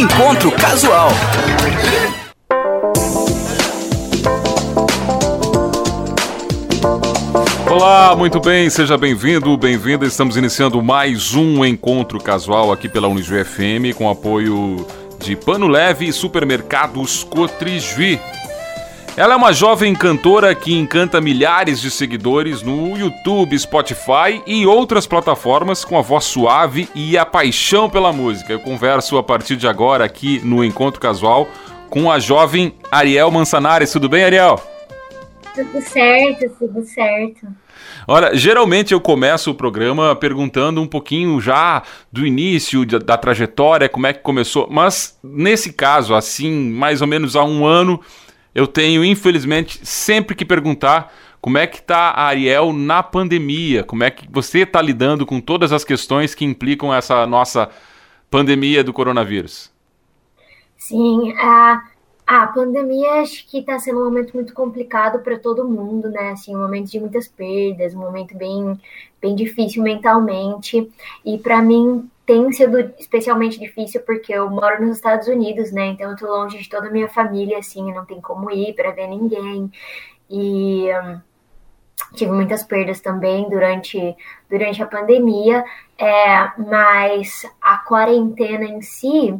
Encontro Casual. Olá, muito bem, seja bem-vindo, bem-vinda. Estamos iniciando mais um encontro casual aqui pela Unijuí FM com apoio de Pano Leve e Supermercados Cotrijui. Ela é uma jovem cantora que encanta milhares de seguidores no YouTube, Spotify e outras plataformas com a voz suave e a paixão pela música. Eu converso a partir de agora aqui no Encontro Casual com a jovem Ariel Mansanares. Tudo bem, Ariel? Tudo certo, tudo certo. Olha, geralmente eu começo o programa perguntando um pouquinho já do início da, da, trajetória, como é que começou, mas nesse caso, assim, mais ou menos há um ano, eu tenho, infelizmente, sempre que perguntar como é que está a Ariel na pandemia, como é que você está lidando com todas as questões que implicam essa nossa pandemia do coronavírus. Sim, a a pandemia acho que está sendo um momento muito complicado para todo mundo, né? Assim, um momento de muitas perdas, um momento bem, bem difícil mentalmente. E para mim tem sido especialmente difícil porque eu moro nos Estados Unidos, né? Então eu tô longe de toda a minha família, assim, não tem como ir para ver ninguém. E um, tive muitas perdas também durante, durante a pandemia, é, mas a quarentena em si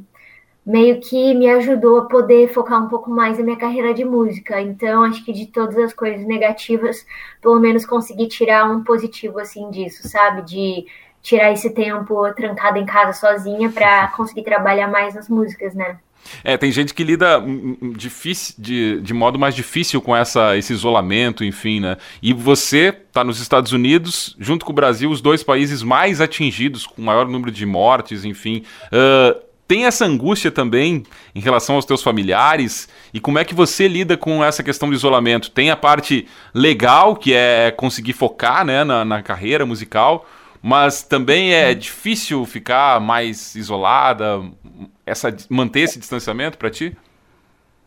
meio que me ajudou a poder focar um pouco mais na minha carreira de música. Então, acho que de todas as coisas negativas, pelo menos consegui tirar um positivo assim disso, sabe? De tirar esse tempo trancada em casa sozinha para conseguir trabalhar mais nas músicas, né? É, tem gente que lida hum, hum, difícil, de, de modo mais difícil com essa, esse isolamento, enfim, né? E você está nos Estados Unidos, junto com o Brasil, os dois países mais atingidos, com maior número de mortes, enfim. Uh, tem essa angústia também em relação aos teus familiares e como é que você lida com essa questão do isolamento? Tem a parte legal, que é conseguir focar né, na, na carreira musical, mas também é difícil ficar mais isolada, essa, manter esse distanciamento para ti?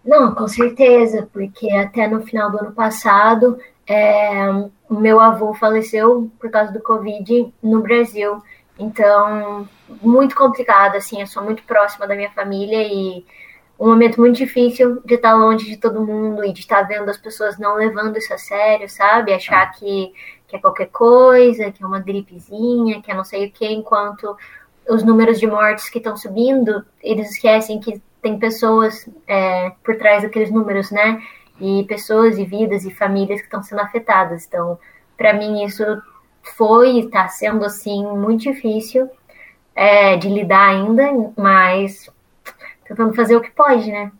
Não, com certeza, porque até no final do ano passado, é, o meu avô faleceu por causa do Covid no Brasil. Então, muito complicado, assim, eu sou muito próxima da minha família e um momento muito difícil de estar longe de todo mundo e de estar vendo as pessoas não levando isso a sério, sabe? Achar que, que é qualquer coisa, que é uma gripezinha, que é não sei o que, enquanto os números de mortes que estão subindo, eles esquecem que tem pessoas é, por trás daqueles números, né? E pessoas e vidas e famílias que estão sendo afetadas. Então, para mim, isso foi e está sendo assim muito difícil é, de lidar ainda, mas tentando fazer o que pode, né?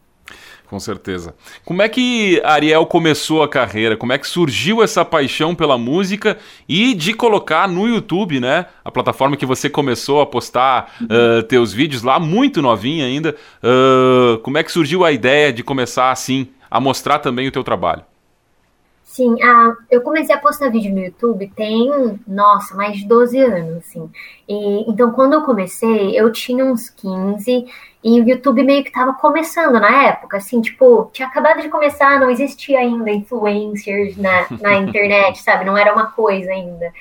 Com certeza. Como é que Ariel começou a carreira? Como é que surgiu essa paixão pela música e de colocar no YouTube, né? A plataforma que você começou a postar uh, teus vídeos lá, muito novinha ainda. Uh, como é que surgiu a ideia de começar assim a mostrar também o teu trabalho? Sim, ah, eu comecei a postar vídeo no YouTube tem, nossa, mais de 12 anos, assim. E, então, quando eu comecei, eu tinha uns 15 e o YouTube meio que tava começando na época, assim, tipo, tinha acabado de começar, não existia ainda influencers na, na internet, sabe? Não era uma coisa ainda.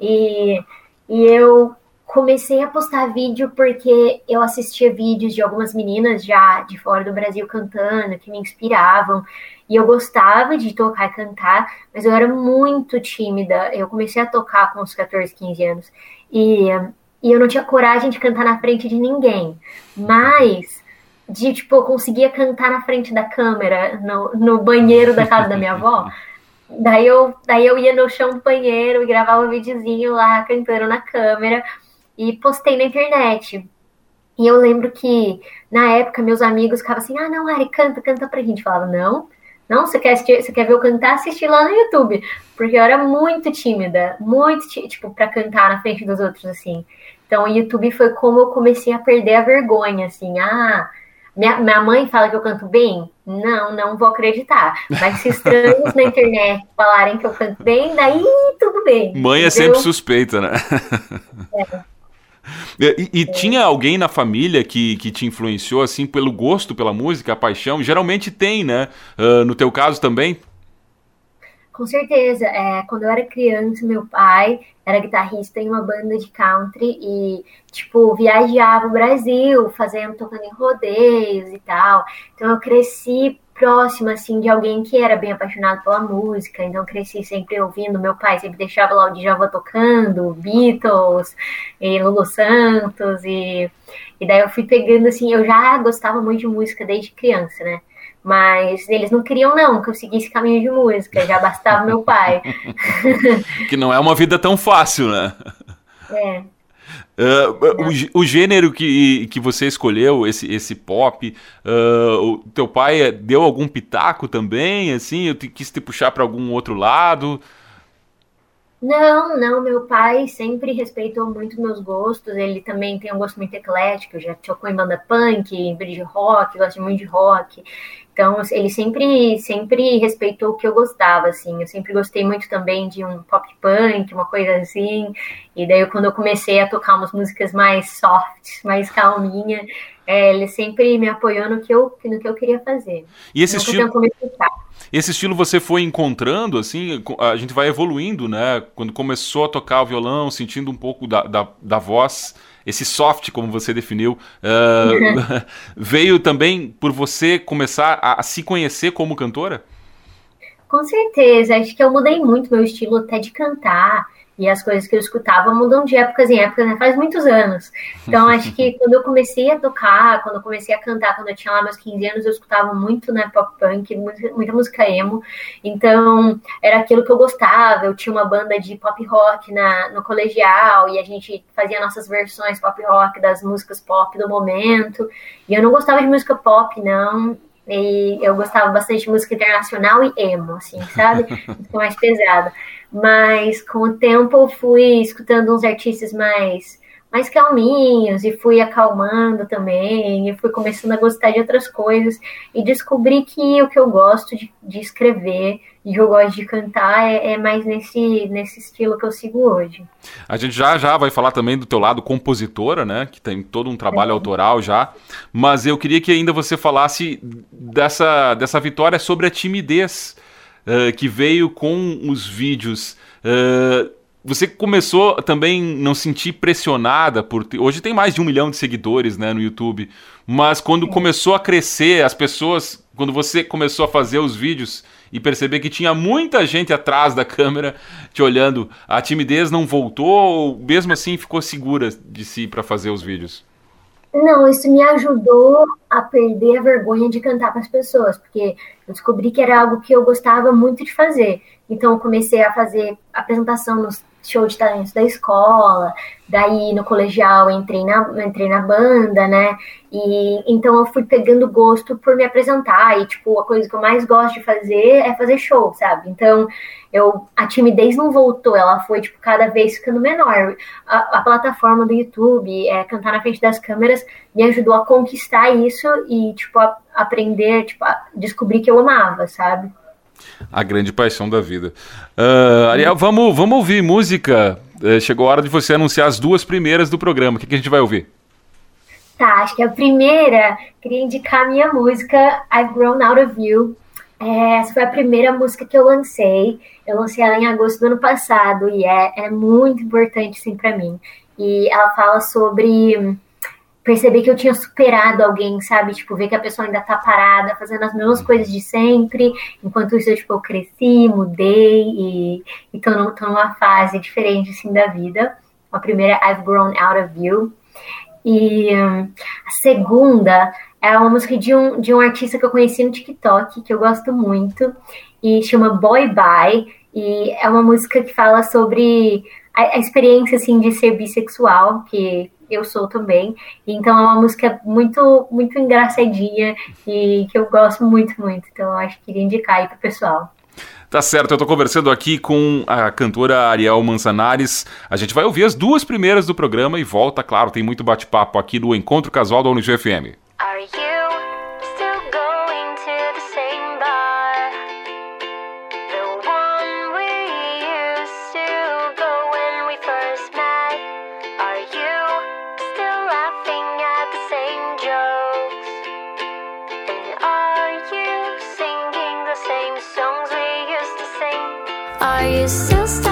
E, e eu comecei a postar vídeo porque eu assistia vídeos de algumas meninas já de fora do Brasil cantando, que me inspiravam. E eu gostava de tocar e cantar, mas eu era muito tímida. Eu comecei a tocar com uns 14, 15 anos. E, e eu não tinha coragem de cantar na frente de ninguém. Mas de tipo, eu conseguia cantar na frente da câmera, no, no banheiro da casa da minha avó. Daí eu, daí eu ia no chão do banheiro e gravava um videozinho lá cantando na câmera e postei na internet. E eu lembro que na época meus amigos ficavam assim: ah, não, Ari, canta, canta pra gente. Eu falava, não, não, você quer, assistir, você quer ver eu cantar? Assistir lá no YouTube. Porque eu era muito tímida, muito, tipo, pra cantar na frente dos outros, assim. Então, o YouTube foi como eu comecei a perder a vergonha, assim. Ah, minha, minha mãe fala que eu canto bem? Não, não vou acreditar. Mas se estranhos na internet falarem que eu canto bem, daí tudo bem. Mãe entendeu? é sempre suspeita, né? É. E, e é. tinha alguém na família que, que te influenciou, assim, pelo gosto pela música, a paixão? Geralmente tem, né? Uh, no teu caso também? Com certeza. É, quando eu era criança, meu pai era guitarrista em uma banda de country e, tipo, viajava o Brasil, fazendo, tocando em rodeios e tal. Então eu cresci próxima, assim, de alguém que era bem apaixonado pela música, então cresci sempre ouvindo, meu pai sempre deixava lá o Djavan tocando, Beatles, e Lulu Santos, e, e daí eu fui pegando, assim, eu já gostava muito de música desde criança, né, mas eles não queriam não que eu seguisse caminho de música, já bastava meu pai. que não é uma vida tão fácil, né? É. Uh, o, o, gênero que, que você escolheu, esse, esse pop, uh, o teu pai deu algum pitaco também, assim? Eu te, quis te puxar para algum outro lado? Não, não, meu pai sempre respeitou muito meus gostos, ele também tem um gosto muito eclético, já tocou em banda punk, em bridge rock, gosta muito de rock, então, ele sempre, sempre respeitou o que eu gostava, assim. Eu sempre gostei muito também de um pop punk, uma coisa assim. E daí, quando eu comecei a tocar umas músicas mais soft, mais calminha, é, ele sempre me apoiou no que eu, no que eu queria fazer. E esse estilo... Esse estilo você foi encontrando, assim, a gente vai evoluindo, né? Quando começou a tocar o violão, sentindo um pouco da, da, da voz esse soft, como você definiu, uh, veio também por você começar a, a, se conhecer como cantora? Com certeza, acho que eu mudei muito meu estilo até de cantar. E as coisas que eu escutava mudam de épocas em épocas, né? Faz muitos anos. Então, acho que quando eu comecei a tocar, quando eu comecei a cantar, quando eu tinha lá meus 15 anos, eu escutava muito, né, pop punk, muita música emo. Então, era aquilo que eu gostava. Eu tinha uma banda de pop rock na, no colegial e a gente fazia nossas versões pop rock das músicas pop do momento. E eu não gostava de música pop, não. E eu gostava bastante de música internacional e emo, assim, sabe? Música mais pesada. Mas com o tempo eu fui escutando uns artistas mais mais calminhos e fui acalmando também, e fui começando a gostar de outras coisas e descobri que o que eu gosto de, de escrever e que eu gosto de cantar é, é, mais nesse, nesse estilo que eu sigo hoje. A gente já já vai falar também do teu lado compositora, né, que tem todo um trabalho é. autoral já, mas eu queria que ainda você falasse dessa, dessa vitória sobre a timidez uh, que veio com os vídeos. Uh, você começou também não sentir pressionada por hoje tem mais de um milhão de seguidores né, no YouTube, mas quando começou a crescer as pessoas, quando você começou a fazer os vídeos e perceber que tinha muita gente atrás da câmera te olhando, a timidez não voltou ou mesmo assim ficou segura de si para fazer os vídeos? Não, isso me ajudou a perder a vergonha de cantar para as pessoas, porque eu descobri que era algo que eu gostava muito de fazer. Então, eu comecei a fazer apresentação nos show de talentos da escola, daí no colegial entrei na, entrei na banda, né? E então eu fui pegando gosto por me apresentar e tipo, a coisa que eu mais gosto de fazer é fazer show, sabe? Então, eu a timidez não voltou, ela foi tipo cada vez ficando menor. A, a plataforma do YouTube, é, cantar na frente das câmeras me ajudou a conquistar isso e tipo a, aprender, tipo, a descobrir que eu amava, sabe? A grande paixão da vida. Uh, Ariel, vamos, vamos ouvir música. Uh, chegou a hora de você anunciar as duas primeiras do programa. O que, que a gente vai ouvir? Tá, acho que a primeira, queria indicar a minha música I've Grown Out of You. É, essa foi a primeira música que eu lancei. Eu lancei ela em agosto do ano passado e é, é muito importante, sim, para mim. E ela fala sobre perceber que eu tinha superado alguém, sabe? Tipo, ver que a pessoa ainda tá parada, fazendo as mesmas coisas de sempre. Enquanto isso, eu, tipo, eu cresci, mudei e, e tô, no, tô numa fase diferente, assim, da vida. A primeira é I've Grown Out of You. E um, a segunda é uma música de um, de um artista que eu conheci no TikTok, que eu gosto muito, e chama Boy Bye. E é uma música que fala sobre a, a experiência, assim, de ser bissexual, que eu sou também. Então é uma música muito, muito engraçadinha e que eu gosto muito, muito. Então eu acho que queria indicar aí pro pessoal. Tá certo, eu tô conversando aqui com a cantora Ariel Manzanares. A gente vai ouvir as duas primeiras do programa e volta, claro, tem muito bate-papo aqui no Encontro Casual da UniGFM. Are you still going to the same bar? The one we used to go when we first met. Are you still laughing at the same jokes? And are you singing the same songs we used to sing? Are you still?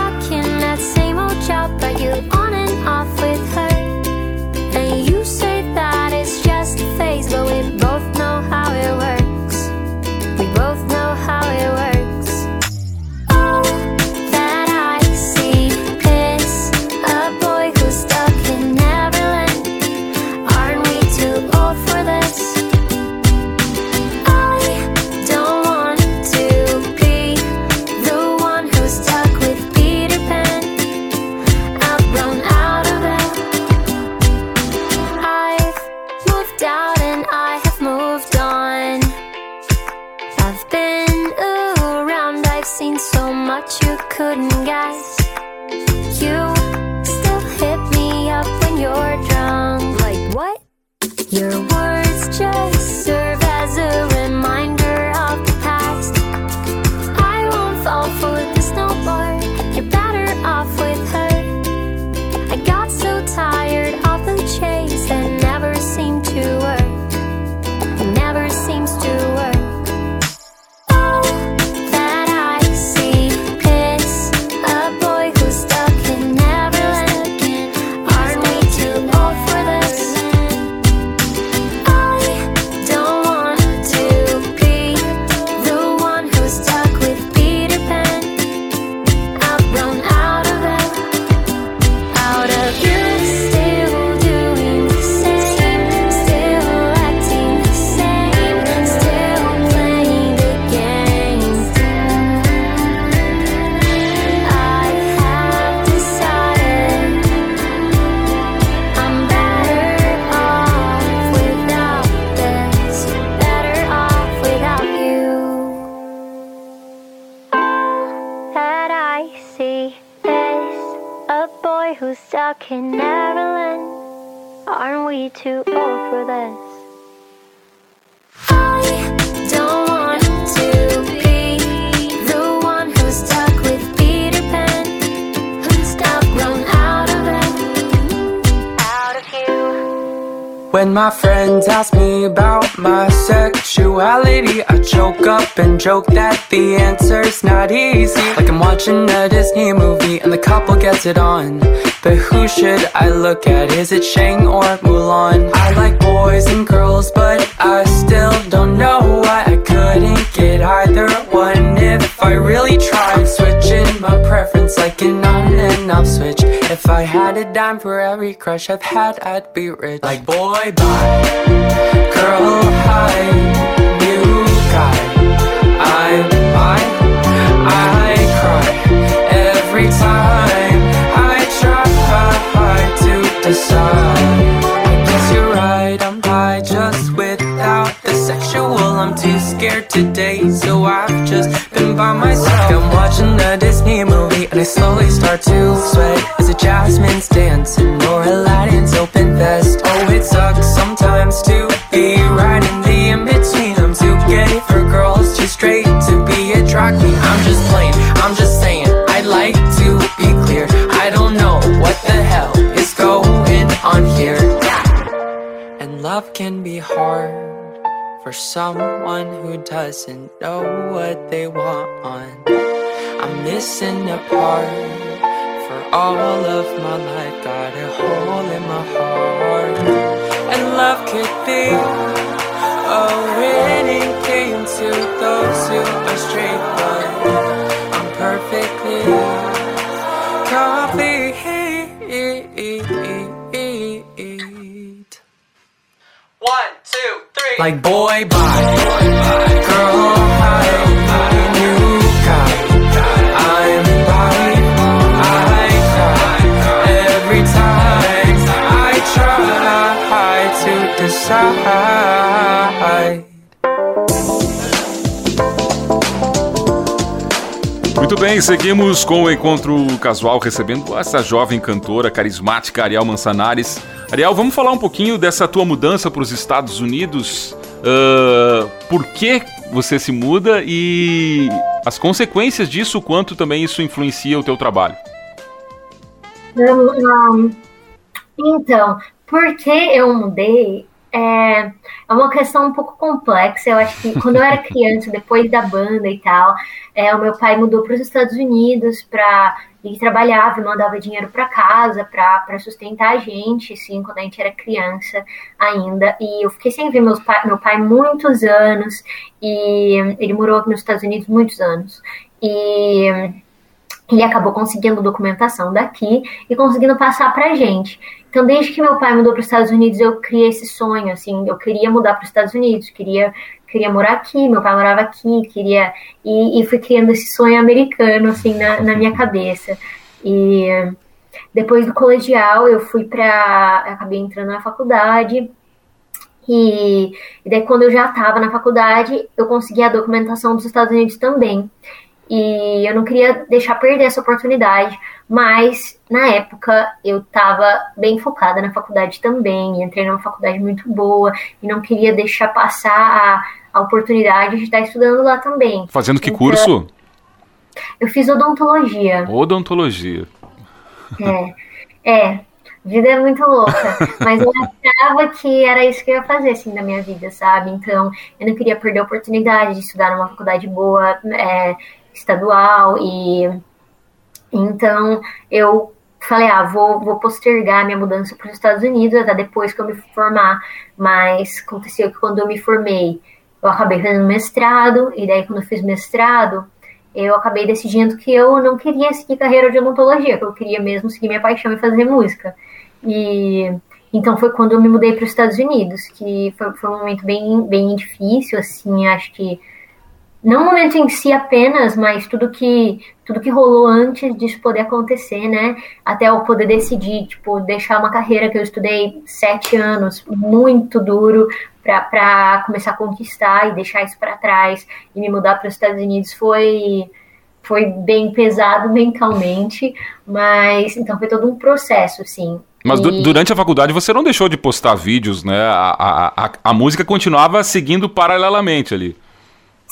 Up and joke that the answer's not easy. Like I'm watching a Disney movie and the couple gets it on. But who should I look at? Is it Shang or Mulan? I like boys and girls, but I still don't know why I couldn't get either one if I really tried. Switching my preference like an on and off switch. If I had a dime for every crush I've had, I'd be rich. Like boy, bye, girl, hi, new guy. I'm mine. I cry every time I try to decide. I guess you're right. I'm high just without the sexual. I'm too scared to date, so I've just been by myself. I'm watching a Disney movie and I slowly start to sweat As a Jasmine's dancing or Aladdin's open vest. Oh, it sucks sometimes to love can be hard for someone who doesn't know what they want. I'm missing a part for all of my life. Got a hole in my heart. And love could be a winning game to those who are straight two, three Like boy, bye. Girl, hi New guy. I'm Muito bem, seguimos com o encontro casual recebendo essa jovem cantora carismática Ariel Mansanares. Ariel, vamos falar um pouquinho dessa tua mudança para os Estados Unidos. Uh, por que você se muda e as consequências disso, quanto também isso influencia o teu trabalho? Um, então, porque eu mudei, é, é uma questão um pouco complexa. Eu acho que quando eu era criança, depois da banda e tal, é, o meu pai mudou para os Estados Unidos para ele trabalhava e mandava dinheiro para casa para sustentar a gente, assim, quando a gente era criança ainda. E eu fiquei sem ver meus pai, meu pai muitos anos e ele morou aqui nos Estados Unidos muitos anos. E ele acabou conseguindo documentação daqui e conseguindo passar para gente. Então, desde que meu pai mudou para os Estados Unidos, eu criei esse sonho, assim, eu queria mudar para os Estados Unidos, queria queria morar aqui, meu pai morava aqui, queria e, e fui criando esse sonho americano assim na, na minha cabeça. E depois do colegial eu fui para acabei entrando na faculdade e, e daí quando eu já estava na faculdade eu consegui a documentação dos Estados Unidos também. E eu não queria deixar perder essa oportunidade, mas na época eu estava bem focada na faculdade também, entrei numa faculdade muito boa e não queria deixar passar a, a oportunidade de estar estudando lá também. Fazendo que então, curso? Eu fiz odontologia. Odontologia. É, é. Vida é muito louca, mas eu achava que era isso que eu ia fazer, assim, na minha vida, sabe? Então, eu não queria perder a oportunidade de estudar numa faculdade boa, é, estadual, e então eu falei, ah, vou, vou postergar minha mudança para os Estados Unidos até depois que eu me formar, mas aconteceu que quando eu me formei, eu acabei fazendo mestrado, e daí quando eu fiz mestrado, eu acabei decidindo que eu não queria seguir carreira de odontologia, que eu queria mesmo seguir minha paixão e fazer música. E então foi quando eu me mudei para os Estados Unidos, que foi, foi um momento bem, bem difícil, assim, acho que não o momento em si apenas, mas tudo que tudo que rolou antes disso poder acontecer, né? Até eu poder decidir, tipo, deixar uma carreira que eu estudei sete anos, muito duro, para começar a conquistar e deixar isso para trás e me mudar para os Estados Unidos foi foi bem pesado mentalmente, mas então foi todo um processo, assim. Mas e... durante a faculdade você não deixou de postar vídeos, né? A, a, a, a música continuava seguindo paralelamente ali.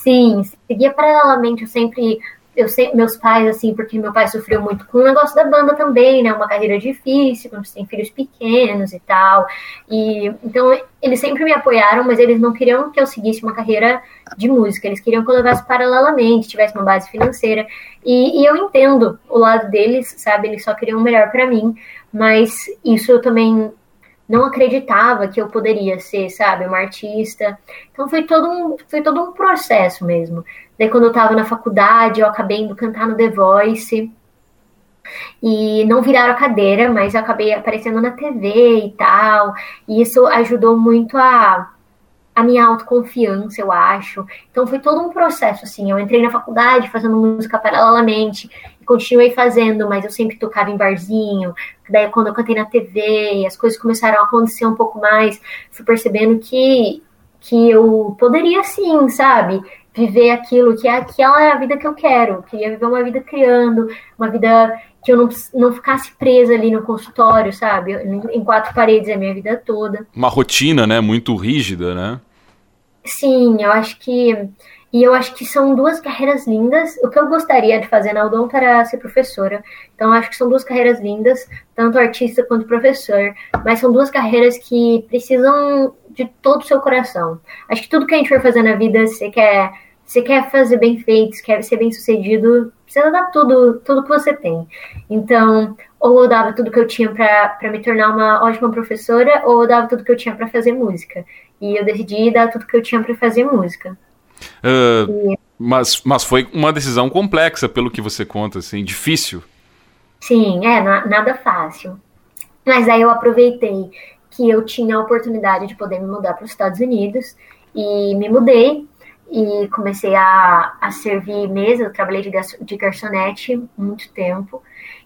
Sim, seguia paralelamente. Eu sempre eu meus pais, assim, porque meu pai sofreu muito com o negócio da banda também, né? Uma carreira difícil, quando você tem filhos pequenos e tal. E então eles sempre me apoiaram, mas eles não queriam que eu seguisse uma carreira de música. Eles queriam que eu levasse paralelamente, tivesse uma base financeira. E, e eu entendo o lado deles, sabe? Eles só queriam o melhor para mim. Mas isso eu também não acreditava que eu poderia ser, sabe, uma artista. Então foi todo um, foi todo um processo mesmo. Daí quando eu estava na faculdade, eu acabei indo cantar no The Voice. E não viraram a cadeira, mas eu acabei aparecendo na TV e tal. E isso ajudou muito a a minha autoconfiança, eu acho. Então foi todo um processo, assim. Eu entrei na faculdade fazendo música paralelamente e continuei fazendo, mas eu sempre tocava em barzinho. Daí quando eu cantei na TV, as coisas começaram a acontecer um pouco mais, fui percebendo que que eu poderia sim, sabe? Viver aquilo que é aquela é a vida que eu quero. Eu queria viver uma vida criando, uma vida que eu não, não ficasse presa ali no consultório, sabe? Em quatro paredes a minha vida toda. Uma rotina, né? Muito rígida, né? Sim, eu acho que. E eu acho que são duas carreiras lindas. O que eu gostaria de fazer na Odonto era ser professora. Então, acho que são duas carreiras lindas, tanto artista quanto professor. Mas são duas carreiras que precisam de todo o seu coração. Acho que tudo que a gente for fazer na vida, você quer, você quer fazer bem feito, quer ser bem sucedido, precisa dar tudo, tudo que você tem. Então, ou eu dava tudo que eu tinha para me tornar uma ótima professora, ou eu dava tudo que eu tinha para fazer música. E eu decidi dar tudo que eu tinha para fazer música. Uh, e... mas, mas foi uma decisão complexa, pelo que você conta, assim, difícil. Sim, é, na, nada fácil. Mas aí eu aproveitei que eu tinha a oportunidade de poder me mudar para os Estados Unidos e me mudei e comecei a, a servir mesa. Eu trabalhei de, de garçonete muito tempo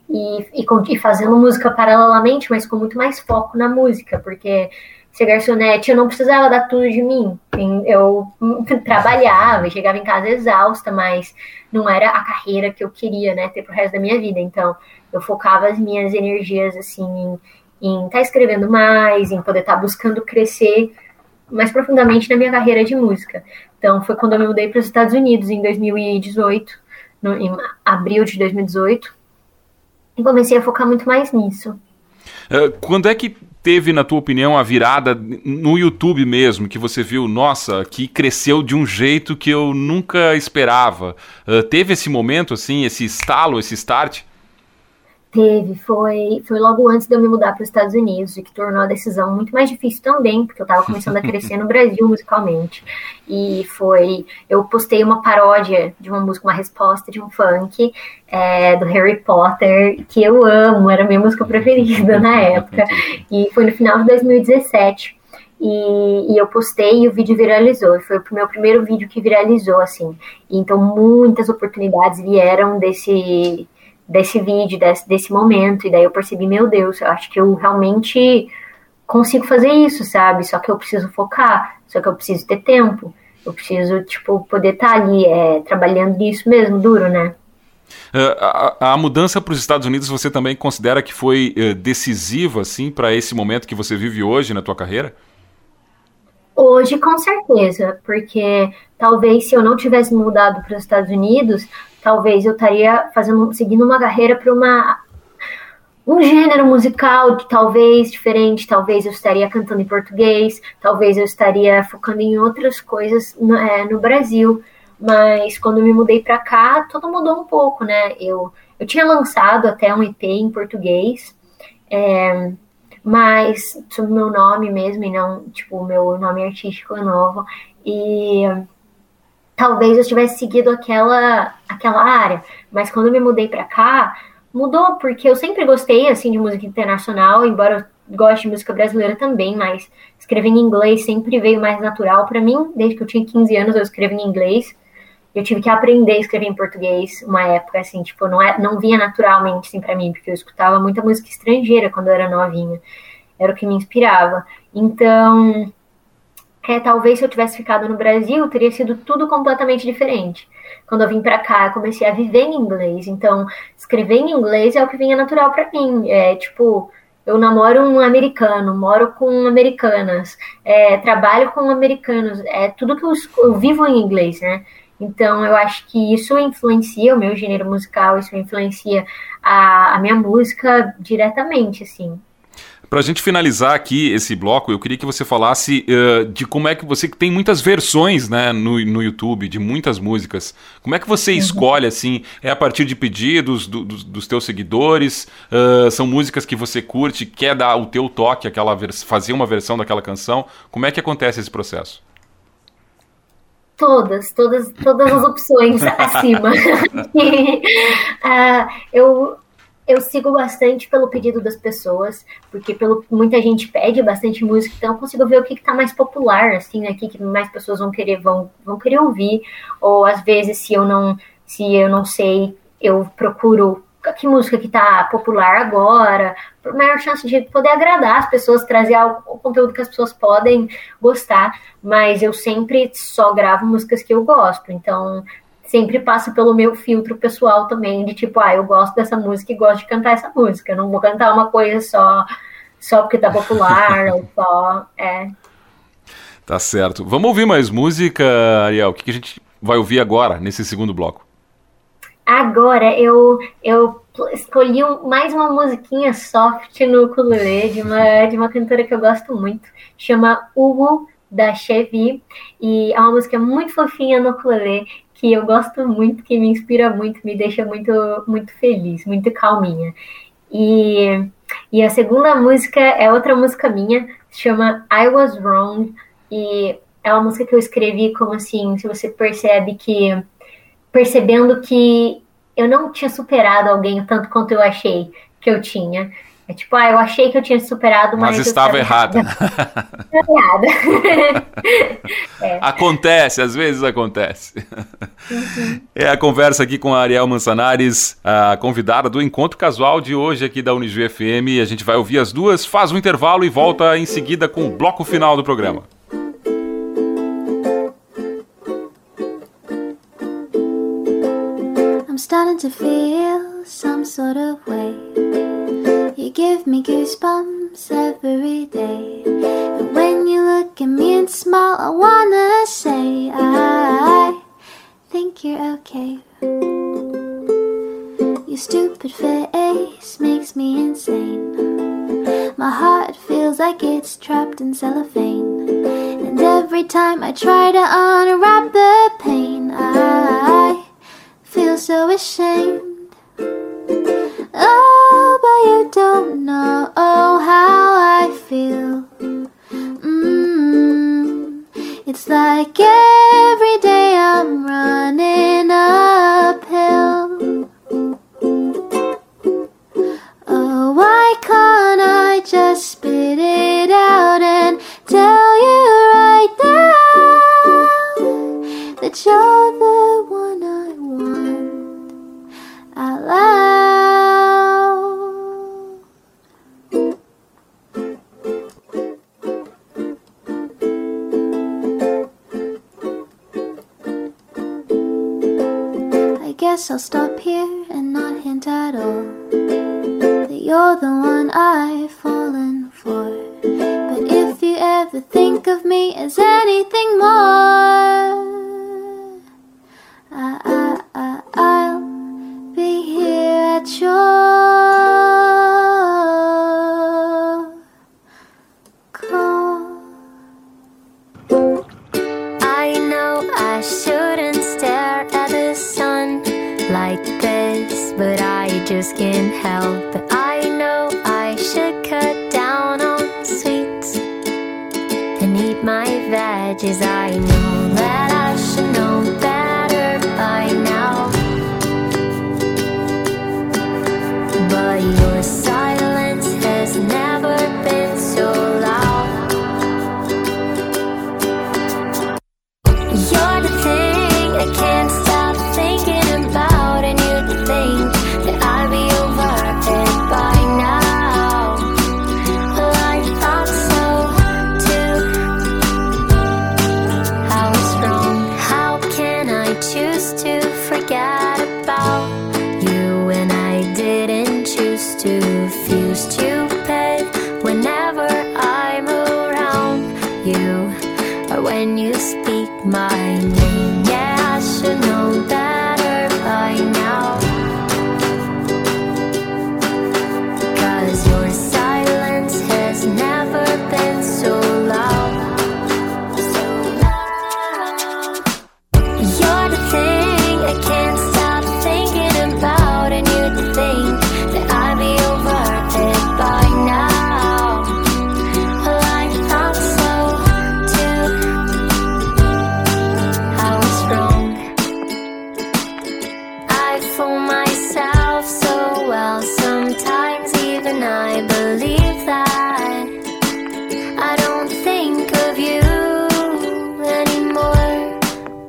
e, e, e fazendo música paralelamente, mas com muito mais foco na música, porque ser garçonete, eu não precisava dar tudo de mim. Eu trabalhava, chegava em casa exausta, mas não era a carreira que eu queria, né, ter pro resto da minha vida. Então, eu focava as minhas energias, assim, em estar tá escrevendo mais, em poder estar tá buscando crescer mais profundamente na minha carreira de música. Então, foi quando eu me mudei para os Estados Unidos, em 2018, no, em abril de 2018, e comecei a focar muito mais nisso. Uh, quando é que teve, na tua opinião, a virada no YouTube mesmo, que você viu, nossa, que cresceu de um jeito que eu nunca esperava? Uh, teve esse momento, assim, esse estalo, esse start? Teve, foi, foi logo antes de eu me mudar para os Estados Unidos, e que tornou a decisão muito mais difícil também, porque eu estava começando a crescer no Brasil musicalmente. E foi, eu postei uma paródia de uma música, uma resposta de um funk é, do Harry Potter, que eu amo, era a minha música preferida na época. E foi no final de 2017. E, e, eu postei e o vídeo viralizou. Foi o meu primeiro vídeo que viralizou, assim. Então, muitas oportunidades vieram desse, desse vídeo, desse, desse momento, e daí eu percebi, meu Deus, eu acho que eu realmente consigo fazer isso, sabe? Só que eu preciso focar, só que eu preciso ter tempo, eu preciso, tipo, poder estar tá ali é, trabalhando nisso mesmo, duro, né? Uh, a, a, mudança para os Estados Unidos você também considera que foi uh, decisiva, assim, para esse momento que você vive hoje na tua carreira? Hoje, com certeza, porque talvez se eu não tivesse mudado para os Estados Unidos, talvez eu estaria fazendo, seguindo uma carreira para uma um gênero musical talvez diferente, talvez eu estaria cantando em português, talvez eu estaria focando em outras coisas no, é, no Brasil. Mas quando me mudei para cá, tudo mudou um pouco, né? Eu, eu tinha lançado até um EP em português, é, mas sob meu nome mesmo, e não, tipo, o meu nome artístico é novo. E talvez eu tivesse seguido aquela, aquela área. Mas quando eu me mudei para cá, mudou, porque eu sempre gostei, assim, de música internacional, embora eu goste de música brasileira também, mas escrever em inglês sempre veio mais natural para mim. Desde que eu tinha 15 anos eu escrevo em inglês. Eu tive que aprender a escrever em português uma época, assim, tipo, não, é, não vinha naturalmente, assim, para mim, porque eu escutava muita música estrangeira quando eu era novinha. Era o que me inspirava. Então, é, talvez se eu tivesse ficado no Brasil, teria sido tudo completamente diferente. Quando eu vim para cá, eu comecei a viver em inglês. Então, escrever em inglês é o que vinha natural para mim. É tipo, eu namoro um americano, moro com americanas, é, trabalho com americanos. É tudo que eu, eu vivo em inglês, né? Então, eu acho que isso influencia o meu gênero musical, isso influencia a, a minha música diretamente, assim. Para a gente finalizar aqui esse bloco, eu queria que você falasse uh, de como é que você tem muitas versões né, no, no YouTube de muitas músicas. Como é que você uhum. escolhe assim? É a partir de pedidos do, do, dos teus seguidores? Uh, são músicas que você curte, quer dar o teu toque, aquela fazer uma versão daquela canção? Como é que acontece esse processo? Todas, todas, todas as opções acima. uh, eu eu sigo bastante pelo pedido das pessoas, porque pelo, muita gente pede bastante música, então eu consigo ver o que está mais popular, assim, né, o que, que mais pessoas vão querer, vão, vão querer ouvir, ou às vezes se eu não, se eu não sei, eu procuro que música que está popular agora, por maior chance de poder agradar as pessoas, trazer o conteúdo que as pessoas podem gostar, mas eu sempre só gravo músicas que eu gosto, então sempre passa pelo meu filtro pessoal também, de tipo, ah, eu gosto dessa música e gosto de cantar essa música. Eu não vou cantar uma coisa só, só porque tá popular, ou só. É. Tá certo. Vamos ouvir mais música, Ariel. O que a gente vai ouvir agora, nesse segundo bloco? Agora eu, eu escolhi mais uma musiquinha soft no ukulele de uma, de uma cantora que eu gosto muito, chama Hugo da Chevy, e é uma música muito fofinha no ukulele que eu gosto muito, que me inspira muito, me deixa muito, muito feliz, muito calminha. E, e a segunda música é outra música minha, chama I Was Wrong, e é uma música que eu escrevi como assim, se você percebe que, percebendo que eu não tinha superado alguém tanto quanto eu achei que eu tinha. É tipo, ah, eu achei que eu tinha superado, mas. Mas estava errada. errada. é. Acontece, às vezes acontece. Uhum. É a conversa aqui com a Ariel Mansanares, a convidada do encontro casual de hoje aqui da Unijuí FM. A gente vai ouvir as duas, faz um intervalo e volta em seguida com o bloco final do programa. Starting to feel some sort of way. You give me goosebumps every day. And when you look at me and smile, I wanna say, I think you're okay. Your stupid face makes me insane. My heart feels like it's trapped in cellophane. And every time I try to unwrap the pain, I feel so ashamed. Oh, but you don't know how I feel. Mm, it's like every day I'm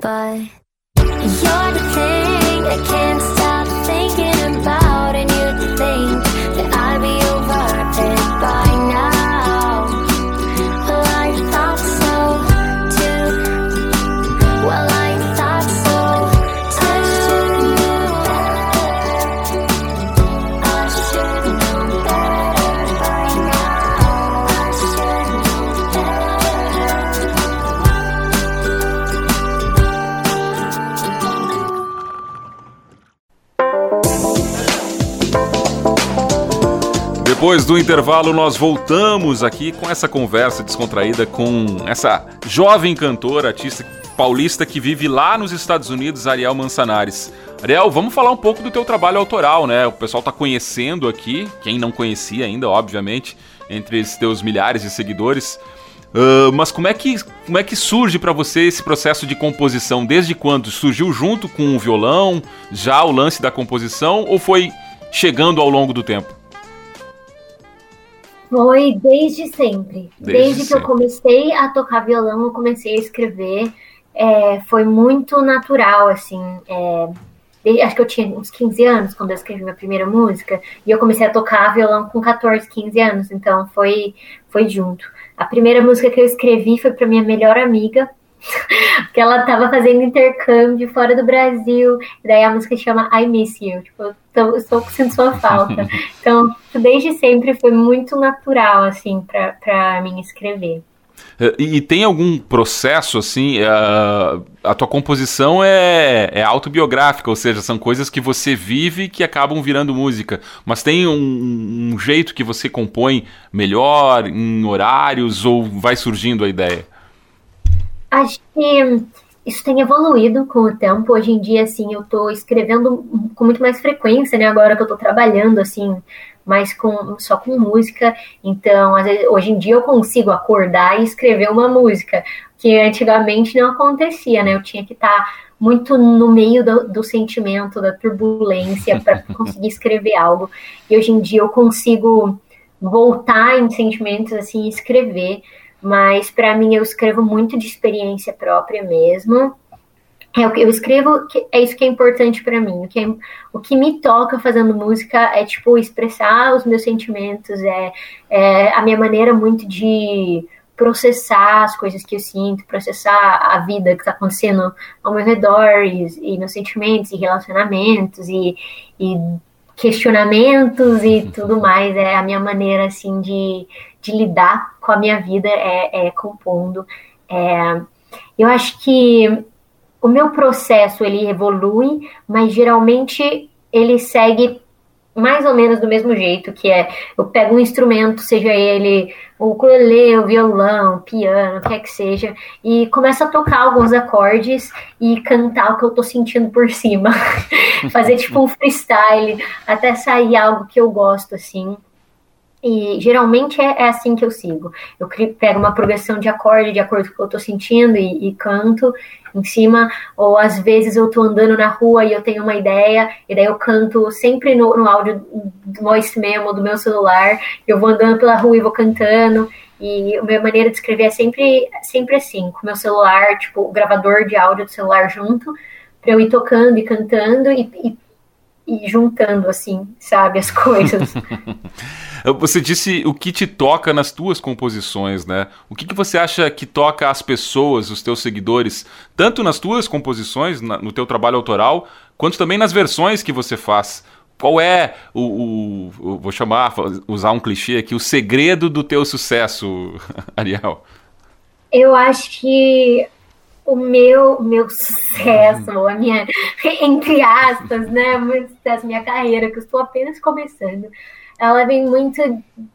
You're the thing I can't Depois do intervalo, nós voltamos aqui com essa conversa descontraída com essa jovem cantora, artista paulista que vive lá nos Estados Unidos, Ariel Mansanares. Ariel, vamos falar um pouco do teu trabalho autoral, né? O pessoal tá conhecendo aqui, quem não conhecia ainda, obviamente, entre esses teus milhares de seguidores. Ah, mas como é que, como é que surge para você esse processo de composição? Desde quando? Surgiu junto com o violão, já o lance da composição, ou foi chegando ao longo do tempo? Foi desde sempre. Desde Desde, que sempre. eu comecei a tocar violão, eu comecei a escrever. É, foi muito natural, assim. é, de- acho que eu tinha uns 15 anos quando eu escrevi minha primeira música. E eu comecei a tocar violão com 14, 15 anos. Então foi, foi junto. A primeira música que eu escrevi foi para minha melhor amiga. Porque ela estava fazendo intercâmbio fora do Brasil. E daí a música chama I Miss You. Tipo, tô- estou sentindo sua falta. Então, desde sempre foi muito natural, assim, pra mim escrever. Eh, E, e tem algum processo, assim, a, a tua composição é, é autobiográfica, ou seja, são coisas que você vive que acabam virando música, mas tem um, um jeito que você compõe melhor, em horários, ou vai surgindo a ideia? Acho que isso tem evoluído com o tempo. Hoje em dia, assim, eu tô escrevendo com muito mais frequência, né? Agora que eu tô trabalhando, assim, mais com só com música. Então, às vezes, hoje em dia eu consigo acordar e escrever uma música, que antigamente não acontecia, né? Eu tinha que estar muito no meio do, do sentimento, da turbulência, para conseguir escrever algo. E hoje em dia eu consigo voltar em sentimentos assim e escrever mas para mim eu escrevo muito de experiência própria mesmo. É que eu escrevo, é isso que é importante para mim. O que, é, o que me toca fazendo música é tipo expressar os meus sentimentos, é, é a minha maneira muito de processar as coisas que eu sinto, processar a vida que está acontecendo ao meu redor e, e, meus sentimentos e relacionamentos e, e questionamentos e tudo mais. É a minha maneira assim de, de lidar com a minha vida é, é compondo. É, eu acho que o meu processo ele evolui, mas geralmente ele segue mais ou menos do mesmo jeito, que é eu pego um instrumento, seja ele o ukulele, o violão, o piano, o que é que seja, e começo a tocar alguns acordes e cantar o que eu tô sentindo por cima. Fazer tipo um freestyle até sair algo que eu gosto, assim. E geralmente é, é, assim que eu sigo. Eu pego uma progressão de acorde de acordo com o que eu tô sentindo e, e, canto em cima, ou às vezes eu tô andando na rua e eu tenho uma ideia, e daí eu canto sempre no, no áudio do voice memo do meu celular, eu vou andando pela rua e vou cantando. E a minha maneira de escrever é sempre, sempre assim, com meu celular, tipo, o gravador de áudio do celular junto, para eu ir tocando e cantando e, e, e juntando, assim, sabe, as coisas. Você disse o que te toca nas tuas composições, né? O que, que você acha que toca as pessoas, os teus seguidores, tanto nas tuas composições, na, no teu trabalho autoral, quanto também nas versões que você faz? Qual é o, o, o, vou chamar, usar um clichê aqui, o segredo do teu sucesso, Ariel? Eu acho que o meu, meu sucesso, a minha, entre aspas, né, meu sucesso, minha carreira, que eu estou apenas começando, ela vem muito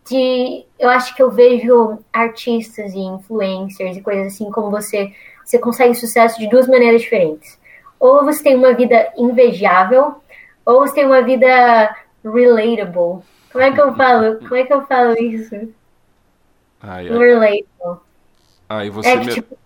de. Eu acho que eu vejo artistas e influencers e coisas assim como você. Você consegue sucesso de duas maneiras diferentes. Ou você tem uma vida invejável, ou você tem uma vida relatable. Como é que eu falo? Como é que eu falo isso? Ai, ai. Relatable. Aí você é, me... tipo,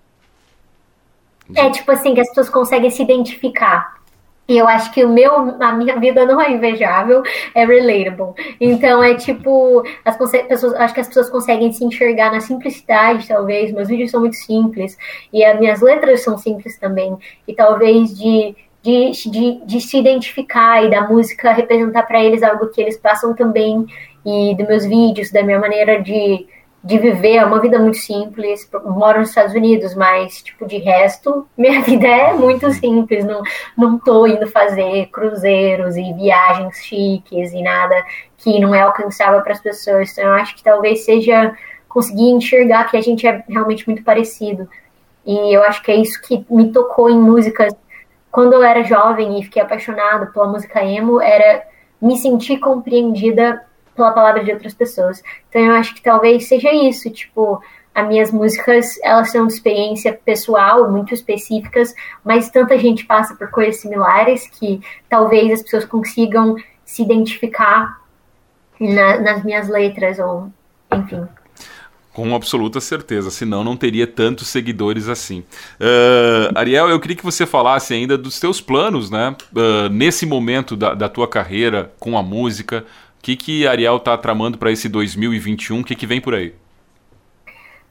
é tipo assim, que as pessoas conseguem se identificar. E eu acho que o meu, a minha vida não é invejável, é relatable. Então é tipo, as pessoas, acho que as pessoas conseguem se enxergar na simplicidade, talvez. Meus vídeos são muito simples e as minhas letras são simples também. E talvez de, de, de, de se identificar e da música representar para eles algo que eles passam também. E dos meus vídeos, da minha maneira de, de viver, é uma vida muito simples. Moro nos Estados Unidos, mas, tipo, de resto, minha vida é muito simples. Não, não tô indo fazer cruzeiros e viagens chiques e nada que não é alcançável para as pessoas. Então, eu acho que talvez seja conseguir enxergar que a gente é realmente muito parecido. E eu acho que é isso que me tocou em músicas. Quando eu era jovem e fiquei apaixonado pela música emo, era me sentir compreendida pela palavra de outras pessoas. Então eu acho que talvez seja isso, tipo, as minhas músicas, elas são de experiência pessoal, muito específicas, mas tanta gente passa por coisas similares que talvez as pessoas consigam se identificar na, nas minhas letras, ou enfim. Com absoluta certeza, senão não teria tantos seguidores assim. Uh, Ariel, eu queria que você falasse ainda dos teus planos, né? Uh, nesse momento da, da tua carreira com a música, que, que Ariel tá tramando para esse 2021? O que, que vem por aí?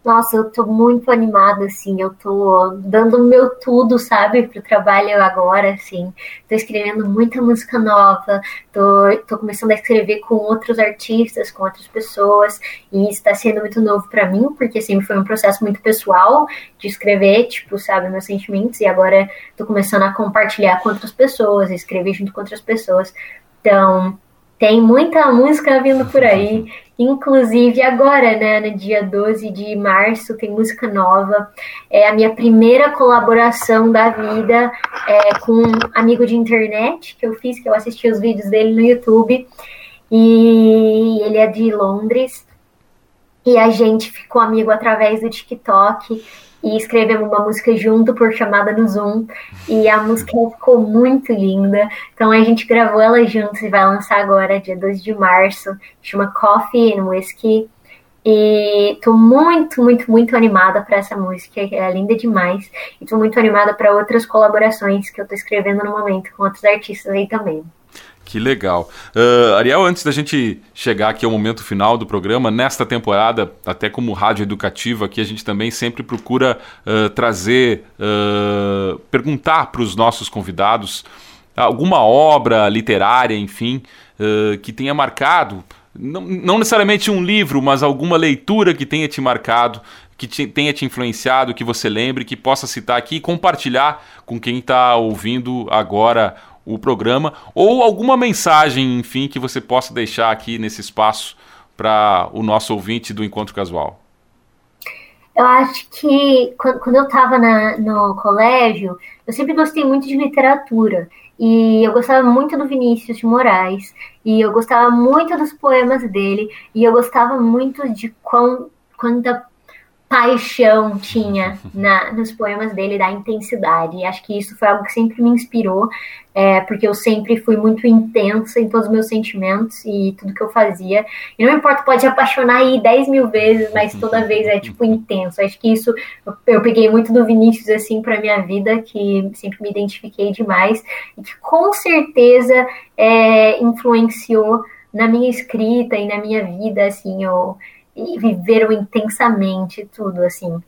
Nossa, eu tô muito animada, assim, eu tô dando o meu tudo, sabe, pro trabalho agora, assim, tô escrevendo muita música nova, tô, tô começando a escrever com outros artistas, com outras pessoas, e isso tá sendo muito novo para mim, porque sempre foi um processo muito pessoal de escrever, tipo, sabe, meus sentimentos, e agora tô começando a compartilhar com outras pessoas, escrever junto com outras pessoas, então Tem muita música vindo por aí. Inclusive agora, né, no dia 12 de março, tem música nova. É a minha primeira colaboração da vida é, com um amigo de internet que eu fiz, que eu assisti os vídeos dele no YouTube. E ele é de Londres. E a gente ficou amigo através do TikTok e escrevemos uma música junto por chamada no Zoom. E a música ficou muito linda. Então a gente gravou ela juntos e vai lançar agora, dia 12 de março. Chama Coffee and Whiskey. E tô muito, muito, muito animada para essa música, é linda demais. E tô muito animada para outras colaborações que eu tô escrevendo no momento com outros artistas aí também. Que legal. Uh, Ariel, antes da gente chegar aqui ao momento final do programa, nesta temporada, até como rádio educativa, aqui a gente também sempre procura uh, trazer, uh, perguntar para os nossos convidados alguma obra literária, enfim, que tenha marcado, não, não, necessariamente um livro, mas alguma leitura que tenha te marcado, que te, tenha te influenciado, que você lembre, que possa citar aqui e compartilhar com quem está ouvindo agora o programa, ou alguma mensagem, enfim, que você possa deixar aqui nesse espaço para o nosso ouvinte do Encontro Casual. Eu acho que quando eu estava no colégio, eu sempre gostei muito de literatura. E eu gostava muito do Vinícius de Moraes. E eu gostava muito dos poemas dele. E eu gostava muito de quão, quanta paixão tinha na, nos poemas dele, da intensidade. E acho que isso foi algo que sempre me inspirou, é, porque eu sempre fui muito intensa em todos os meus sentimentos e tudo que eu fazia. E não importa, pode apaixonar aí 10 mil vezes, mas toda vez é tipo intenso. Acho que isso eu, peguei muito do Vinícius assim para minha vida, que sempre me identifiquei demais e que com certeza é, influenciou na minha escrita e na minha vida, assim, eu e viveram intensamente tudo, assim.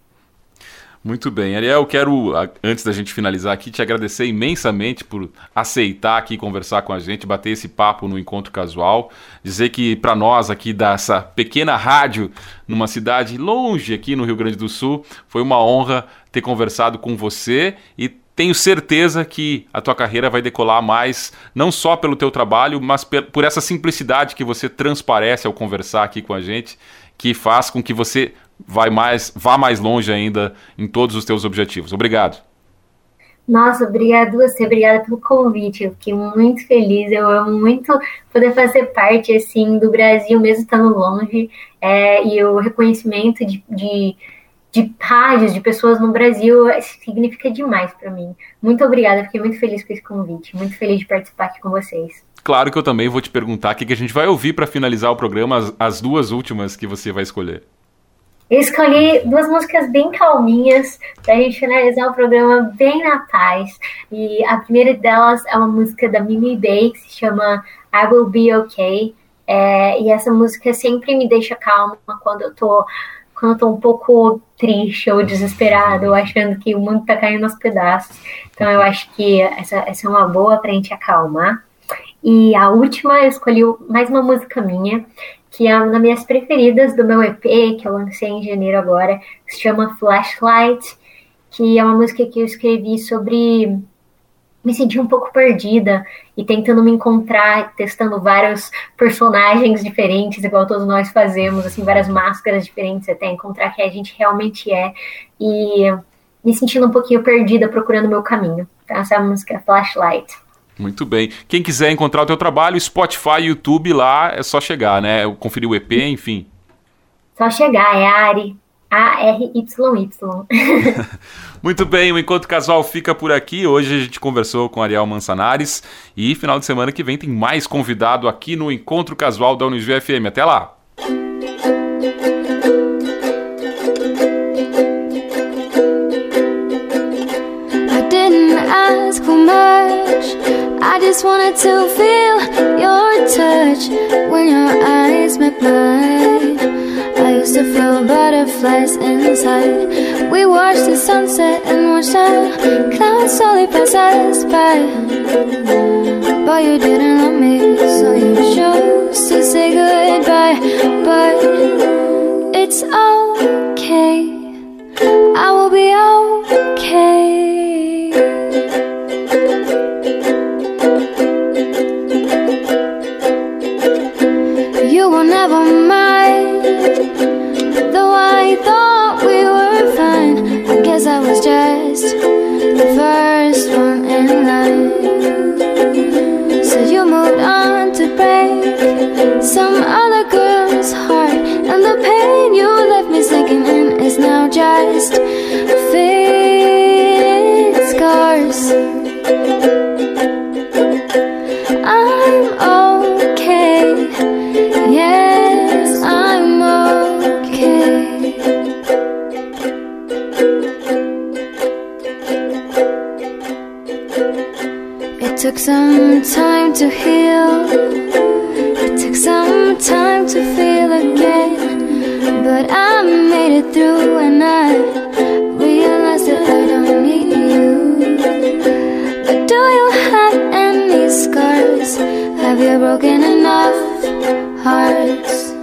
Muito bem. Ariel, quero, antes da gente finalizar aqui, te agradecer imensamente por aceitar aqui conversar com a gente, bater esse papo no Encontro Casual. Dizer que para nós aqui dessa pequena rádio, numa cidade longe aqui no Rio Grande do Sul, foi uma honra ter conversado com você e tenho certeza que a tua carreira vai decolar mais, não só pelo teu trabalho, mas por essa simplicidade que você transparece ao conversar aqui com a gente que faz com que você vai mais, vá mais longe ainda em todos os teus objetivos. Obrigado. Nossa, obrigado você, obrigada pelo convite. Eu fiquei muito feliz. Eu amo muito poder fazer parte assim do Brasil, mesmo estando longe, é, e o reconhecimento de, de, de rádios, de pessoas no Brasil, significa demais para mim. Muito obrigada, fiquei muito feliz com esse convite, muito feliz de participar aqui com vocês. Claro que eu também vou te perguntar o que, que a gente vai ouvir para finalizar o programa, as, as, duas últimas que você vai escolher. Eu escolhi duas músicas bem calminhas para a gente finalizar o programa bem na paz. E a primeira delas é uma música da Mimi Bay que se chama I Will Be Okay. É, e essa música sempre me deixa calma quando eu tô quando eu tô um pouco triste ou desesperado, ou achando que o mundo tá caindo aos pedaços. Então eu acho que essa, essa é uma boa pra gente acalmar. E a última eu escolhi mais uma música minha, que é uma das minhas preferidas do meu EP, que eu lancei em janeiro agora, que se chama Flashlight, que é uma música que eu escrevi sobre me sentir um pouco perdida e tentando me encontrar, testando vários personagens diferentes, igual todos nós fazemos, assim, várias máscaras diferentes até encontrar quem a gente realmente é e me sentindo um pouquinho perdida procurando o meu caminho. Então essa música é Flashlight. Muito bem. Quem quiser encontrar o teu trabalho, Spotify, YouTube, lá é só chegar, né? Conferir o EP, enfim. Só chegar, é Ari. A-R-Y-Y. Muito bem, o Encontro Casual fica por aqui. Hoje a gente conversou com Ariel Mansanares e final de semana que vem tem mais convidado aqui no Encontro Casual da Unisv FM. Até lá! I just wanted to feel your touch when your eyes met mine. Inside. We watched the sunset and watched the clouds slowly pass us by. But you didn't love me, so you chose to say goodbye. But it's okay, I will be okay. some other girl's heart. And the pain you left me sinking in is now just faded scars. I'm okay, yes I'm okay. It took some time to heal time to feel again But I made it through and I realized that I don't need you But do you have any scars? Have you broken enough hearts?